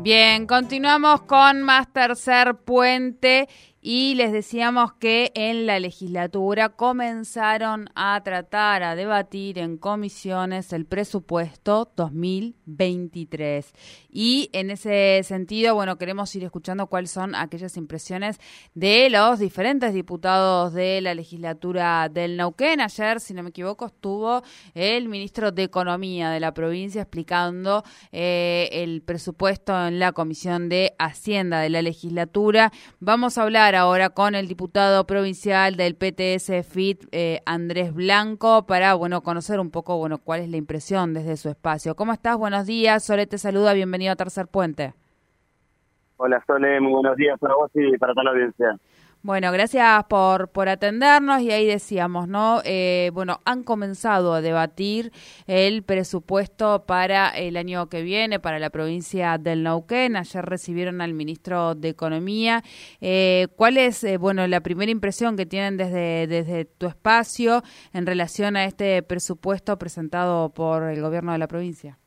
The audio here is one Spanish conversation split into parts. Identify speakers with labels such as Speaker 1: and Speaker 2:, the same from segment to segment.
Speaker 1: Bien, continuamos con más tercer puente y les decíamos que en la legislatura comenzaron a tratar, a debatir en comisiones el presupuesto 2023. Y en ese sentido, bueno, queremos ir escuchando cuáles son aquellas impresiones de los diferentes diputados de la legislatura del Neuquén. Ayer, si no me equivoco, estuvo el ministro de Economía de la provincia explicando eh, el presupuesto en la Comisión de Hacienda de la legislatura. Vamos a hablar ahora con el diputado provincial del PTS FIT, eh, Andrés Blanco, para bueno conocer un poco bueno cuál es la impresión desde su espacio. ¿Cómo estás? Buenos días. Sole te saluda. Bienvenido a Tercer Puente.
Speaker 2: Hola Sole, muy buenos días para vos y para toda la audiencia.
Speaker 1: Bueno, gracias por, por atendernos y ahí decíamos, ¿no? Eh, bueno, han comenzado a debatir el presupuesto para el año que viene, para la provincia del Neuquén. Ayer recibieron al ministro de Economía. Eh, ¿Cuál es, eh, bueno, la primera impresión que tienen desde, desde tu espacio en relación a este presupuesto presentado por el gobierno de la provincia?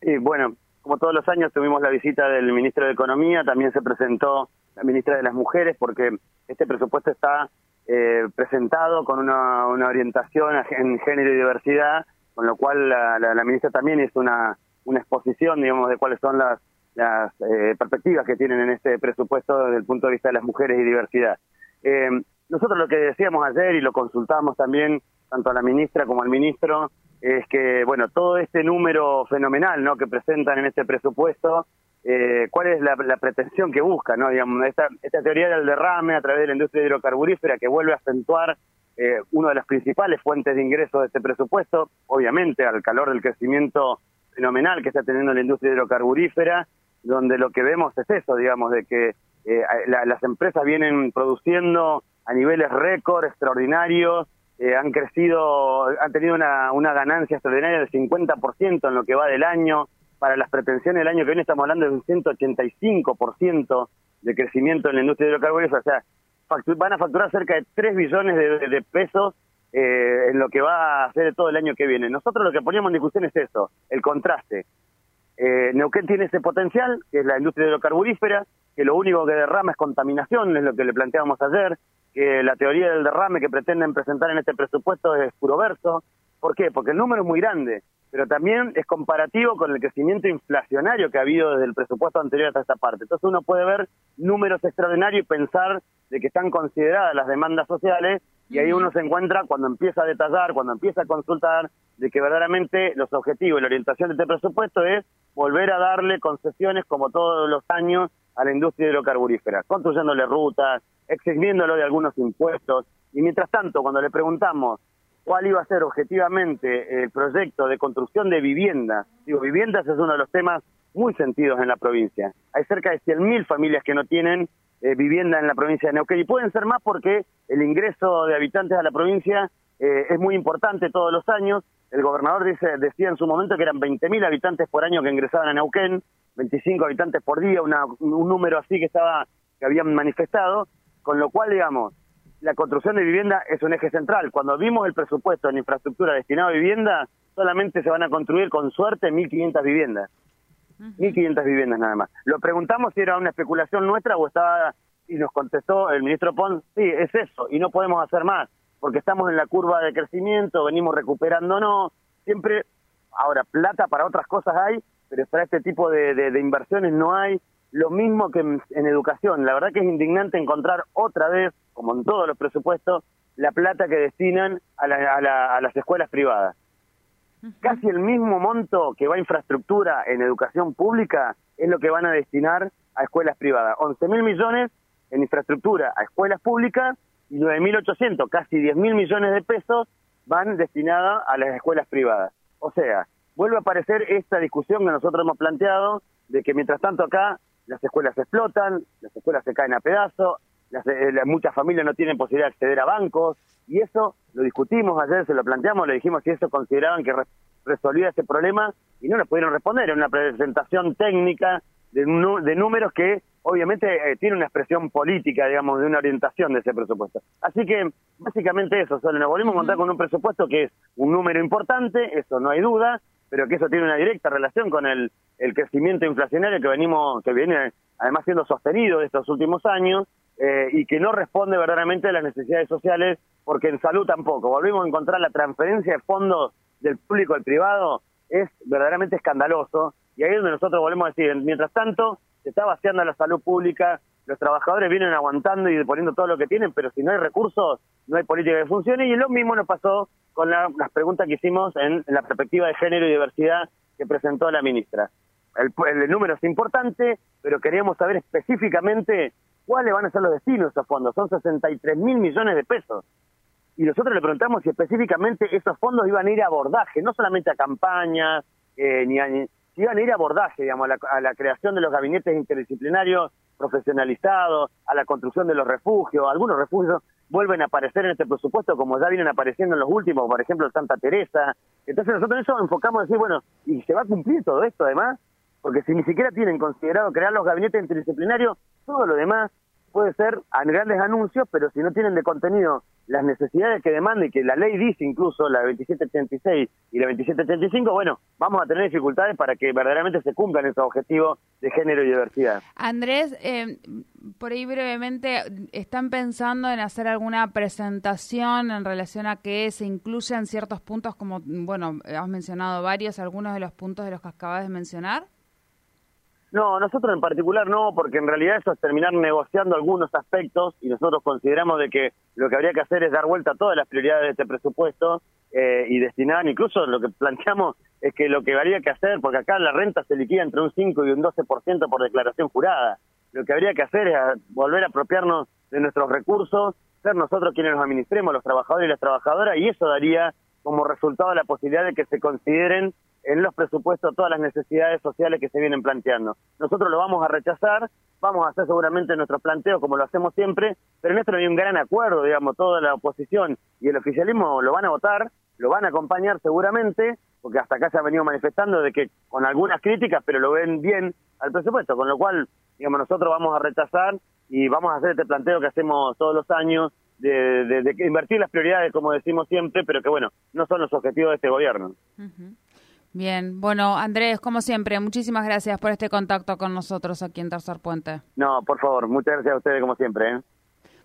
Speaker 2: Sí, bueno, como todos los años tuvimos la visita del ministro de Economía, también se presentó la ministra de las Mujeres, porque este presupuesto está eh, presentado con una, orientación en género y diversidad, con lo cual la, ministra también hizo una, una exposición, digamos, de cuáles son las, las eh, perspectivas que tienen en este presupuesto desde el punto de vista de las mujeres y diversidad. Eh, nosotros lo que decíamos ayer y lo consultamos también tanto a la ministra como al ministro es que, bueno, todo este número fenomenal ¿no? que presentan en este presupuesto eh, cuál es la, pretensión que busca, ¿no? Digamos, esta, esta teoría del derrame a través de la industria hidrocarburífera que vuelve a acentuar eh, una de las principales fuentes de ingresos de este presupuesto, obviamente al calor del crecimiento fenomenal que está teniendo la industria hidrocarburífera, donde lo que vemos es eso, digamos, de que eh, las empresas vienen produciendo a niveles récord extraordinarios, eh, han crecido, han tenido una, ganancia extraordinaria del 50% en lo que va del año, para las pretensiones del año que viene estamos hablando de un 185% de crecimiento en la industria de hidrocarburos, o sea, van a facturar cerca de 3 billones de, pesos eh, en lo que va a hacer todo el año que viene. Nosotros lo que poníamos en discusión es eso, el contraste. Eh, Neuquén tiene ese potencial, que es la industria hidrocarburífera, que lo único que derrama es contaminación, es lo que le planteábamos ayer, que la teoría del derrame que pretenden presentar en este presupuesto es puro verso. ¿Por qué? Porque el número es muy grande pero también es comparativo con el crecimiento inflacionario que ha habido desde el presupuesto anterior hasta esta parte. Entonces uno puede ver números extraordinarios y pensar de que están consideradas las demandas sociales y ahí uno se encuentra cuando empieza a detallar, cuando empieza a consultar, de que verdaderamente los objetivos y la orientación de este presupuesto es volver a darle concesiones como todos los años a la industria hidrocarburífera, construyéndole rutas, eximiéndolo de algunos impuestos. Y mientras tanto, cuando le preguntamos cuál iba a ser objetivamente el proyecto de construcción de viviendas. Digo, viviendas es uno de los temas muy sentidos en la provincia. Hay cerca de 100.000 familias que no tienen eh, vivienda en la provincia de Neuquén y pueden ser más porque el ingreso de habitantes a la provincia eh, es muy importante todos los años. El gobernador dice, decía en su momento que eran 20.000 habitantes por año que ingresaban a Neuquén, 25 habitantes por día, una, un número así que estaba que habían manifestado, con lo cual, digamos, la construcción de vivienda es un eje central. Cuando vimos el presupuesto en infraestructura destinado a vivienda, solamente se van a construir con suerte 1.500 viviendas. 1.500 viviendas nada más. Lo preguntamos si era una especulación nuestra o estaba, y nos contestó el ministro Pons, sí, es eso, y no podemos hacer más, porque estamos en la curva de crecimiento, venimos recuperándonos, siempre, ahora, plata para otras cosas hay, pero para este tipo de inversiones no hay, lo mismo que en, educación. La verdad que es indignante encontrar otra vez, como en todos los presupuestos, la plata que destinan a, a, las escuelas privadas. Casi el mismo monto que va a infraestructura en educación pública es lo que van a destinar a escuelas privadas. 11 mil millones en infraestructura a escuelas públicas y 9.800, casi 10 mil millones de pesos van destinados a las escuelas privadas. O sea, vuelve a aparecer esta discusión que nosotros hemos planteado de que mientras tanto acá las escuelas explotan, las escuelas se caen a pedazos, eh, muchas familias no tienen posibilidad de acceder a bancos, y eso lo discutimos ayer, se lo planteamos, le dijimos si eso consideraban que resolvía ese problema, y no nos pudieron responder, en una presentación técnica de, de números que obviamente eh, tiene una expresión política, digamos, de una orientación de ese presupuesto. Así que básicamente eso, solo nos volvimos a contar con un presupuesto que es un número importante, eso no hay duda, pero que eso tiene una directa relación con el, el crecimiento inflacionario que venimos, que viene además siendo sostenido estos últimos años, eh, y que no responde verdaderamente a las necesidades sociales, porque en salud tampoco. Volvimos a encontrar la transferencia de fondos del público al privado, es verdaderamente escandaloso, y ahí es donde nosotros volvemos a decir, mientras tanto, se está vaciando la salud pública, los trabajadores vienen aguantando y poniendo todo lo que tienen, pero si no hay recursos, no hay política que funcione, y lo mismo nos pasó con las preguntas que hicimos en, la perspectiva de género y diversidad que presentó la ministra. El, el número es importante, pero queríamos saber específicamente cuáles van a ser los destinos de esos fondos. Son 63 mil millones de pesos. Y nosotros le preguntamos si específicamente esos fondos iban a ir a abordaje, no solamente a campañas, eh, ni, a, iban a ir a abordaje, digamos, a la, creación de los gabinetes interdisciplinarios profesionalizados, a la construcción de los refugios. Algunos refugios vuelven a aparecer en este presupuesto como ya vienen apareciendo en los últimos, por ejemplo, Santa Teresa. Entonces nosotros eso enfocamos a decir, bueno, ¿y se va a cumplir todo esto además? Porque si ni siquiera tienen considerado crear los gabinetes interdisciplinarios, todo lo demás puede ser grandes anuncios, pero si no tienen de contenido las necesidades que demanda y que la ley dice incluso, la 2786 y la 2785, bueno, vamos a tener dificultades para que verdaderamente se cumplan esos objetivos de género y diversidad.
Speaker 1: Andrés, eh, por ahí brevemente, ¿están pensando en hacer alguna presentación en relación a que se incluyan ciertos puntos como, bueno, has mencionado varios, algunos de los puntos de los que acabas de mencionar?
Speaker 2: No, nosotros en particular no, porque en realidad eso es terminar negociando algunos aspectos y nosotros consideramos de que lo que habría que hacer es dar vuelta a todas las prioridades de este presupuesto eh, y destinar, incluso lo que planteamos es que lo que habría que hacer, porque acá la renta se liquida entre un 5 y un 12% por declaración jurada, lo que habría que hacer es volver a apropiarnos de nuestros recursos, ser nosotros quienes nos administremos, los trabajadores y las trabajadoras, y eso daría como resultado la posibilidad de que se consideren en los presupuestos todas las necesidades sociales que se vienen planteando. Nosotros lo vamos a rechazar, vamos a hacer seguramente nuestro planteo como lo hacemos siempre, pero en esto no hay un gran acuerdo, digamos, toda la oposición y el oficialismo lo van a votar, lo van a acompañar seguramente, porque hasta acá se ha venido manifestando de que con algunas críticas, pero lo ven bien al presupuesto, con lo cual, digamos, nosotros vamos a rechazar y vamos a hacer este planteo que hacemos todos los años de, de, invertir las prioridades, como decimos siempre, pero que bueno, no son los objetivos de este gobierno.
Speaker 1: Bien, bueno, Andrés, como siempre, muchísimas gracias por este contacto con nosotros aquí en Tercer Puente.
Speaker 2: No, por favor, muchas gracias a ustedes como siempre. ¿eh?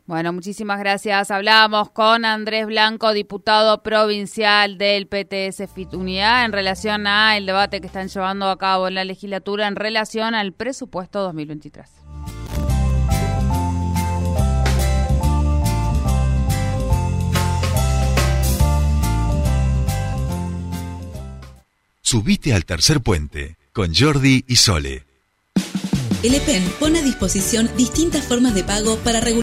Speaker 1: Bueno, muchísimas gracias. Hablamos con Andrés Blanco, diputado provincial del PTS FIT Unidad, en relación a el debate que están llevando a cabo en la legislatura en relación al presupuesto 2023.
Speaker 3: Subite al tercer puente con Jordi y Sole.
Speaker 4: El EPEN pone a disposición distintas formas de pago para regular